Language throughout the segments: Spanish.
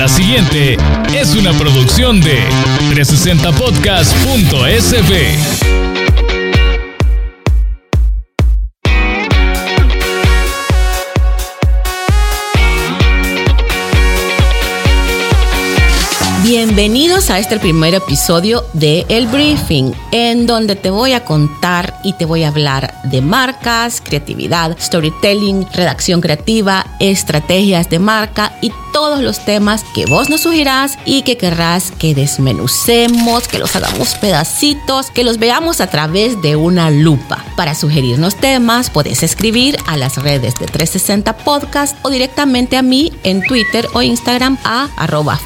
La siguiente es una producción de 360podcast.sb. Bienvenidos a este primer episodio de El Briefing, en donde te voy a contar y te voy a hablar de marcas, creatividad, storytelling, redacción creativa, estrategias de marca y todos los temas que vos nos sugirás y que querrás que desmenucemos, que los hagamos pedacitos, que los veamos a través de una lupa. Para sugerirnos temas, puedes escribir a las redes de 360 Podcast o directamente a mí en Twitter o Instagram a arroba.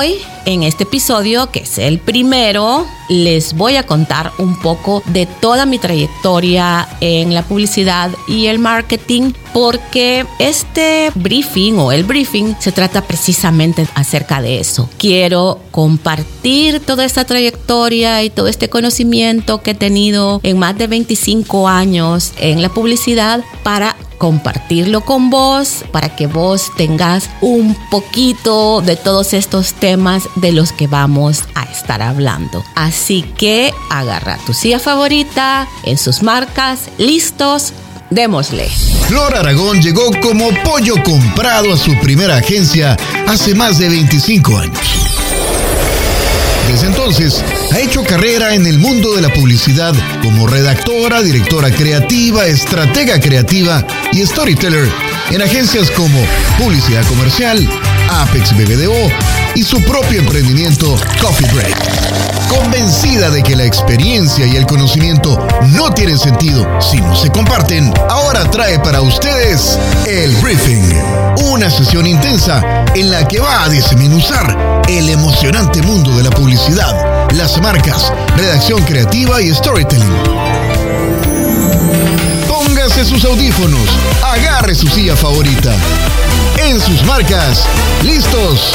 Hoy, en este episodio, que es el primero, les voy a contar un poco de toda mi trayectoria en la publicidad y el marketing porque este briefing o el briefing se trata precisamente acerca de eso. Quiero compartir toda esta trayectoria y todo este conocimiento que he tenido en más de 25 años en la publicidad para compartirlo con vos para que vos tengas un poquito de todos estos temas de los que vamos a estar hablando. Así que agarra tu silla favorita en sus marcas, listos, démosle. Flor Aragón llegó como pollo comprado a su primera agencia hace más de 25 años. Desde entonces, ha hecho carrera en el mundo de la publicidad como redactora, directora creativa, estratega creativa y storyteller en agencias como Publicidad Comercial, Apex BBDO y su propio emprendimiento Coffee Break. Convencida de que la experiencia y el conocimiento no tienen sentido si no se comparten, ahora trae para ustedes el Briefing, una sesión intensa en la que va a desmenuzar el emocionante mundo de la publicidad, las marcas, redacción creativa y storytelling. Póngase sus audífonos, agarre su silla favorita. En sus marcas, listos,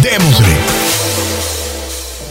démosle.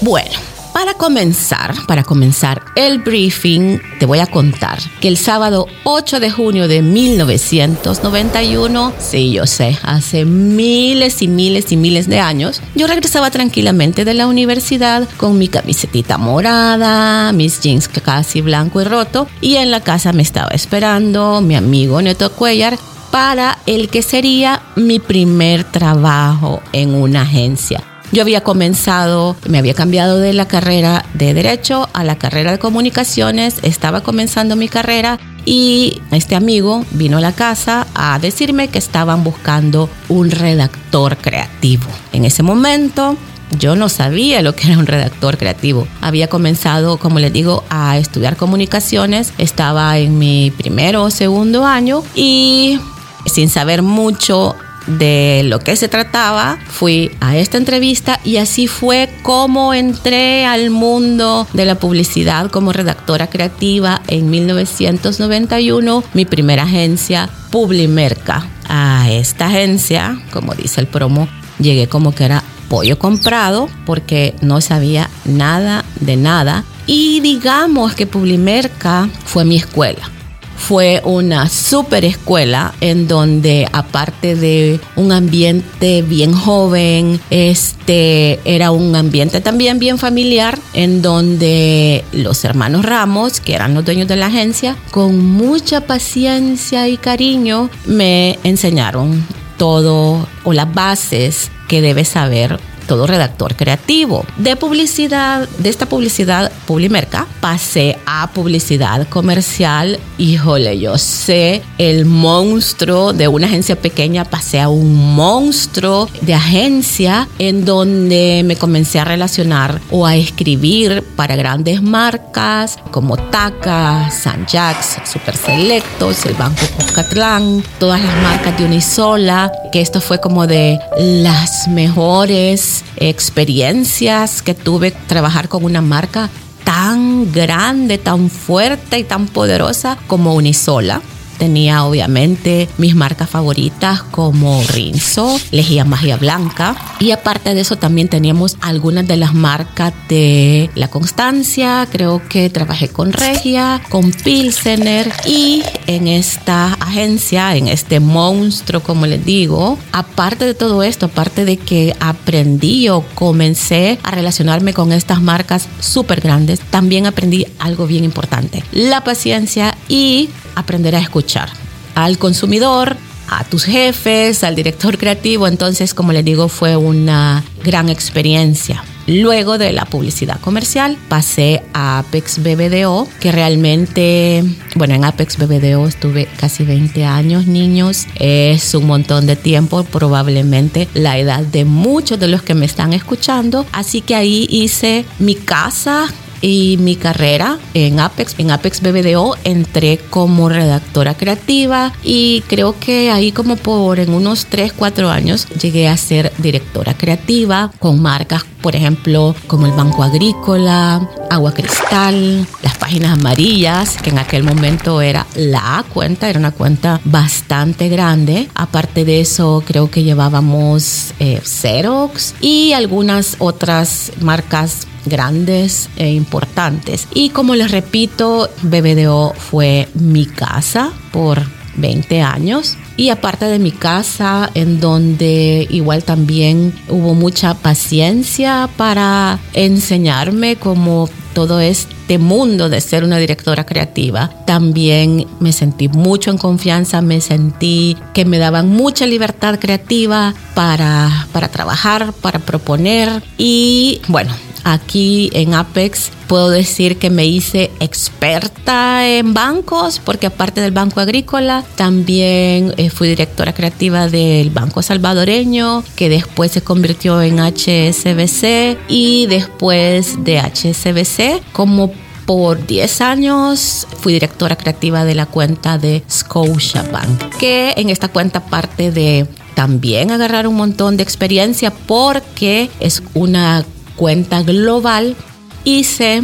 Bueno, para comenzar, para comenzar el briefing, te voy a contar que el sábado 8 de junio de 1991, sí, yo sé, hace miles y miles y miles de años, yo regresaba tranquilamente de la universidad con mi camisetita morada, mis jeans casi blanco y roto, y en la casa me estaba esperando mi amigo Neto Cuellar para el que sería mi primer trabajo en una agencia. Yo había comenzado, me había cambiado de la carrera de derecho a la carrera de comunicaciones, estaba comenzando mi carrera y este amigo vino a la casa a decirme que estaban buscando un redactor creativo. En ese momento yo no sabía lo que era un redactor creativo. Había comenzado, como les digo, a estudiar comunicaciones. Estaba en mi primero o segundo año y sin saber mucho de lo que se trataba, fui a esta entrevista y así fue como entré al mundo de la publicidad como redactora creativa en 1991, mi primera agencia, Publimerca. A esta agencia, como dice el promo, llegué como que era pollo comprado porque no sabía nada de nada y digamos que Publimerca fue mi escuela fue una super escuela en donde aparte de un ambiente bien joven, este era un ambiente también bien familiar en donde los hermanos Ramos, que eran los dueños de la agencia, con mucha paciencia y cariño me enseñaron todo o las bases que debe saber todo redactor creativo. De publicidad, de esta publicidad Publimerca, pasé a publicidad comercial. Híjole, yo sé el monstruo de una agencia pequeña, pasé a un monstruo de agencia en donde me comencé a relacionar o a escribir para grandes marcas como Taca, San Jacks, Super Selectos, el Banco Cuscatlán, todas las marcas de Unisola, que esto fue como de las mejores experiencias que tuve trabajar con una marca tan grande, tan fuerte y tan poderosa como Unisola. Tenía obviamente mis marcas favoritas como Rinzo, Lejía Magia Blanca. Y aparte de eso también teníamos algunas de las marcas de La Constancia, creo que trabajé con Regia, con Pilsener y en esta agencia, en este monstruo como les digo, aparte de todo esto, aparte de que aprendí o comencé a relacionarme con estas marcas súper grandes, también aprendí algo bien importante, la paciencia y aprender a escuchar al consumidor, a tus jefes, al director creativo. Entonces, como les digo, fue una gran experiencia. Luego de la publicidad comercial pasé a Apex BBDO, que realmente, bueno, en Apex BBDO estuve casi 20 años, niños. Es un montón de tiempo, probablemente la edad de muchos de los que me están escuchando. Así que ahí hice mi casa y mi carrera en Apex, en Apex BBDO, entré como redactora creativa y creo que ahí como por en unos 3, 4 años llegué a ser directora creativa con marcas, por ejemplo, como el Banco Agrícola, Agua Cristal, las páginas amarillas, que en aquel momento era la cuenta, era una cuenta bastante grande. Aparte de eso, creo que llevábamos eh, Xerox y algunas otras marcas grandes e importantes. Y como les repito, BBDO fue mi casa por 20 años. Y aparte de mi casa, en donde igual también hubo mucha paciencia para enseñarme como todo este mundo de ser una directora creativa, también me sentí mucho en confianza, me sentí que me daban mucha libertad creativa para, para trabajar, para proponer y bueno, Aquí en Apex puedo decir que me hice experta en bancos, porque aparte del Banco Agrícola, también eh, fui directora creativa del Banco Salvadoreño, que después se convirtió en HSBC y después de HSBC como por 10 años fui directora creativa de la cuenta de Scotiabank, que en esta cuenta parte de también agarrar un montón de experiencia porque es una cuenta global, hice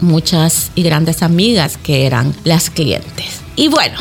muchas y grandes amigas que eran las clientes. Y bueno,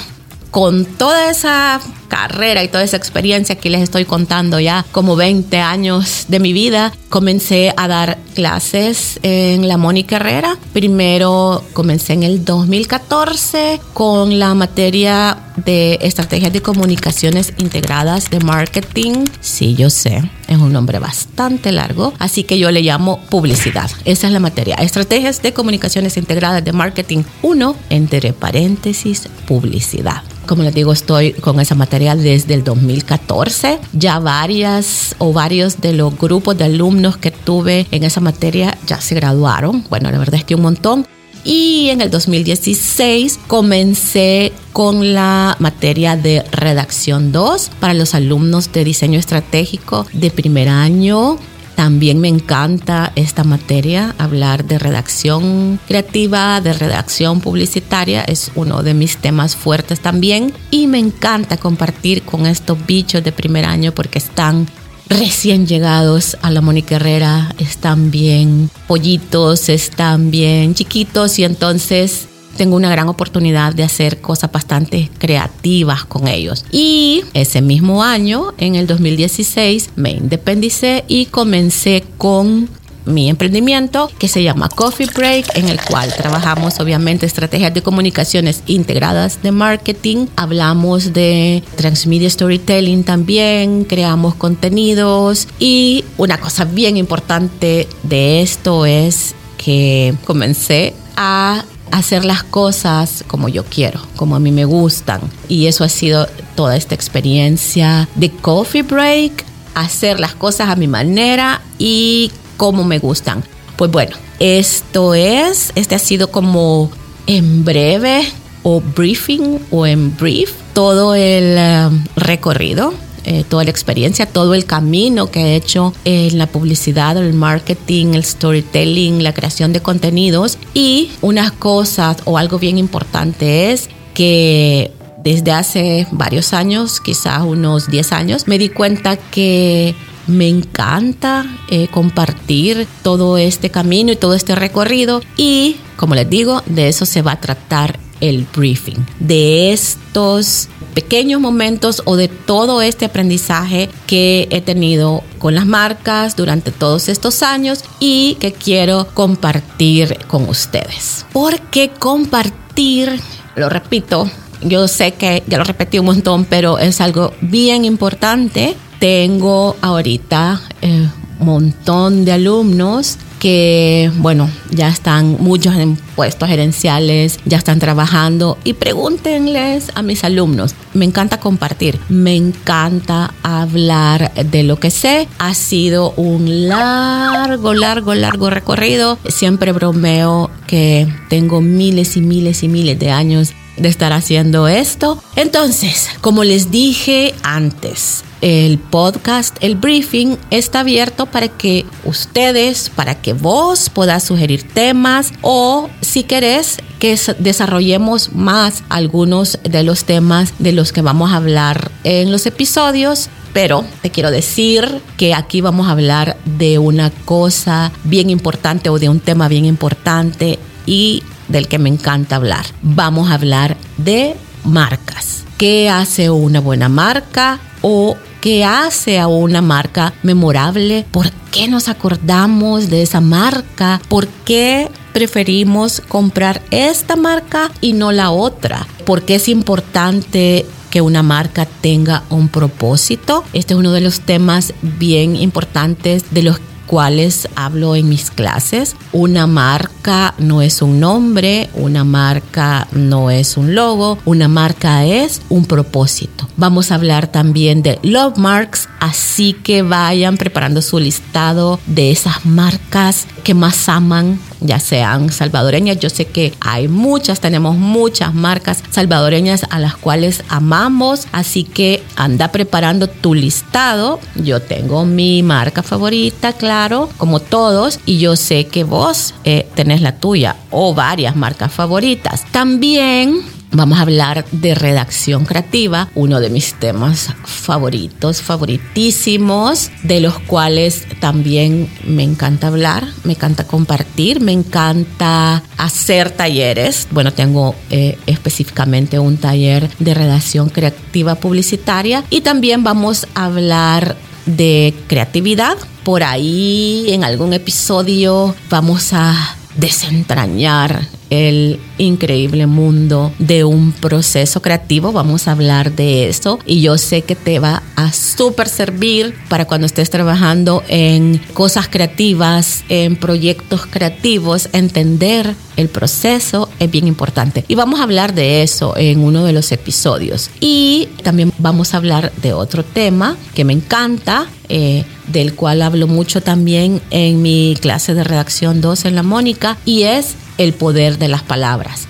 con toda esa carrera y toda esa experiencia que les estoy contando ya como 20 años de mi vida, comencé a dar clases en la Mónica Herrera. Primero comencé en el 2014 con la materia de estrategias de comunicaciones integradas de marketing. Sí, yo sé, es un nombre bastante largo, así que yo le llamo publicidad. Esa es la materia. Estrategias de comunicaciones integradas de marketing 1, entre paréntesis, publicidad. Como les digo, estoy con esa materia desde el 2014. Ya varias o varios de los grupos de alumnos que tuve en esa materia ya se graduaron. Bueno, la verdad es que un montón. Y en el 2016 comencé con la materia de redacción 2 para los alumnos de diseño estratégico de primer año también me encanta esta materia, hablar de redacción creativa, de redacción publicitaria, es uno de mis temas fuertes también. Y me encanta compartir con estos bichos de primer año porque están recién llegados a la Mónica Herrera, están bien pollitos, están bien chiquitos y entonces tengo una gran oportunidad de hacer cosas bastante creativas con ellos. Y ese mismo año, en el 2016, me independicé y comencé con mi emprendimiento que se llama Coffee Break, en el cual trabajamos obviamente estrategias de comunicaciones integradas de marketing, hablamos de transmedia storytelling también, creamos contenidos y una cosa bien importante de esto es que comencé a hacer las cosas como yo quiero, como a mí me gustan. Y eso ha sido toda esta experiencia de coffee break, hacer las cosas a mi manera y como me gustan. Pues bueno, esto es, este ha sido como en breve o briefing o en brief todo el eh, recorrido eh, toda la experiencia, todo el camino que he hecho en la publicidad, el marketing, el storytelling, la creación de contenidos. Y unas cosas o algo bien importante es que desde hace varios años, quizás unos 10 años, me di cuenta que me encanta eh, compartir todo este camino y todo este recorrido y, como les digo, de eso se va a tratar el briefing, de estos pequeños momentos o de todo este aprendizaje que he tenido con las marcas durante todos estos años y que quiero compartir con ustedes. Porque compartir, lo repito, yo sé que ya lo repetí un montón, pero es algo bien importante. Tengo ahorita un eh, montón de alumnos que, bueno, ya están muchos en puestos gerenciales, ya están trabajando y pregúntenles a mis alumnos. Me encanta compartir, me encanta hablar de lo que sé. Ha sido un largo, largo, largo recorrido. Siempre bromeo que tengo miles y miles y miles de años de estar haciendo esto. Entonces, como les dije antes, el podcast, el briefing está abierto para que ustedes, para que vos puedas sugerir temas o si querés que desarrollemos más algunos de los temas de los que vamos a hablar en los episodios. Pero te quiero decir que aquí vamos a hablar de una cosa bien importante o de un tema bien importante y del que me encanta hablar. Vamos a hablar de marcas. ¿Qué hace una buena marca o qué hace a una marca memorable? ¿Por qué nos acordamos de esa marca? ¿Por qué preferimos comprar esta marca y no la otra? ¿Por qué es importante que una marca tenga un propósito. Este es uno de los temas bien importantes de los cuales hablo en mis clases. Una marca no es un nombre, una marca no es un logo, una marca es un propósito. Vamos a hablar también de love marks, así que vayan preparando su listado de esas marcas que más aman ya sean salvadoreñas. Yo sé que hay muchas, tenemos muchas marcas salvadoreñas a las cuales amamos, así que anda preparando tu listado. Yo tengo mi marca favorita, claro, como todos, y yo sé que vos eh, tenés la tuya o varias marcas favoritas. También Vamos a hablar de redacción creativa, uno de mis temas favoritos, favoritísimos, de los cuales también me encanta hablar, me encanta compartir, me encanta hacer talleres. Bueno, tengo eh, específicamente un taller de redacción creativa publicitaria y también vamos a hablar de creatividad. Por ahí en algún episodio vamos a desentrañar el increíble mundo de un proceso creativo. Vamos a hablar de eso y yo sé que te va a súper servir para cuando estés trabajando en cosas creativas, en proyectos creativos, entender el proceso es bien importante. Y vamos a hablar de eso en uno de los episodios. Y también vamos a hablar de otro tema que me encanta. Eh, del cual hablo mucho también en mi clase de redacción 2 en la Mónica, y es el poder de las palabras.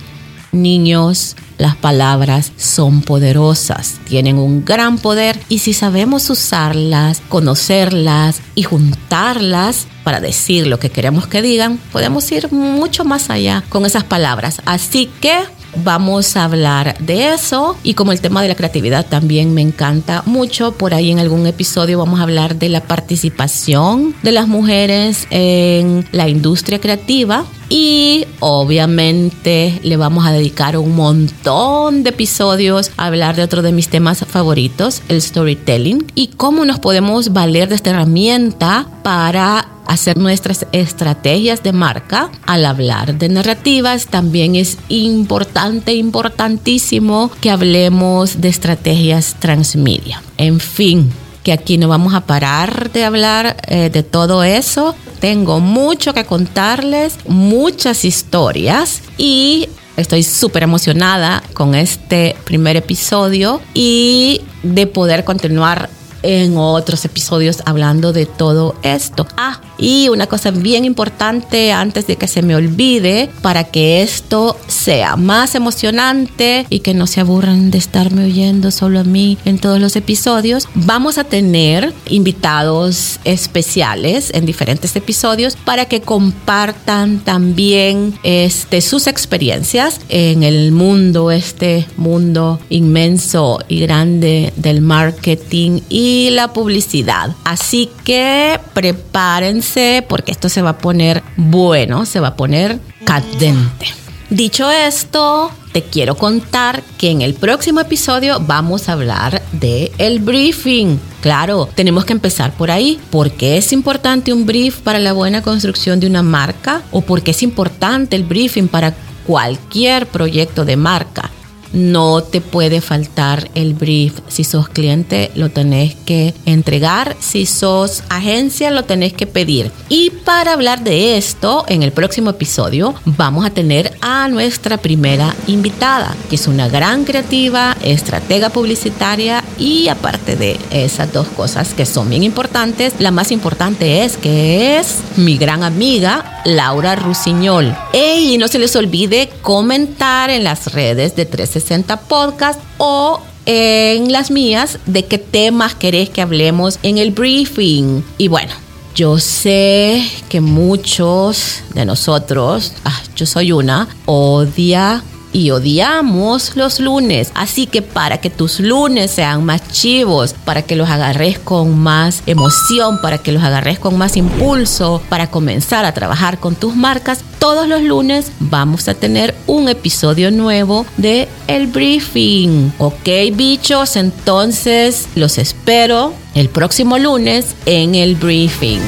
Niños, las palabras son poderosas, tienen un gran poder y si sabemos usarlas, conocerlas y juntarlas para decir lo que queremos que digan, podemos ir mucho más allá con esas palabras. Así que vamos a hablar de eso y como el tema de la creatividad también me encanta mucho, por ahí en algún episodio vamos a hablar de la participación de las mujeres en la industria creativa y obviamente le vamos a dedicar un montón de episodios a hablar de otro de mis temas favoritos, el storytelling, y cómo nos podemos valer de esta herramienta para hacer nuestras estrategias de marca. Al hablar de narrativas, también es importante, importantísimo que hablemos de estrategias transmedia. En fin, que aquí no vamos a parar de hablar eh, de todo eso. Tengo mucho que contarles, muchas historias y estoy súper emocionada con este primer episodio y de poder continuar en otros episodios hablando de todo esto. Ah, y una cosa bien importante antes de que se me olvide, para que esto sea más emocionante y que no se aburran de estarme oyendo solo a mí en todos los episodios, vamos a tener invitados especiales en diferentes episodios para que compartan también este, sus experiencias en el mundo, este mundo inmenso y grande del marketing y la publicidad. Así que prepárense porque esto se va a poner bueno, se va a poner cadente. Dicho esto, te quiero contar que en el próximo episodio vamos a hablar de el briefing. Claro, tenemos que empezar por ahí. ¿Por qué es importante un brief para la buena construcción de una marca? ¿O por qué es importante el briefing para cualquier proyecto de marca? No te puede faltar el brief. Si sos cliente, lo tenés que entregar. Si sos agencia, lo tenés que pedir. Y para hablar de esto, en el próximo episodio vamos a tener a nuestra primera invitada, que es una gran creativa, estratega publicitaria y aparte de esas dos cosas que son bien importantes, la más importante es que es mi gran amiga Laura Rusiñol. Y no se les olvide comentar en las redes de 360 Podcast o en las mías de qué temas querés que hablemos en el briefing. Y bueno, yo sé que muchos de nosotros, ah, yo soy una, odia y odiamos los lunes. Así que para que tus lunes sean más chivos, para que los agarres con más emoción, para que los agarres con más impulso, para comenzar a trabajar con tus marcas, todos los lunes vamos a tener un episodio nuevo de El Briefing. Ok, bichos, entonces los espero el próximo lunes en El Briefing.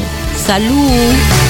Salud.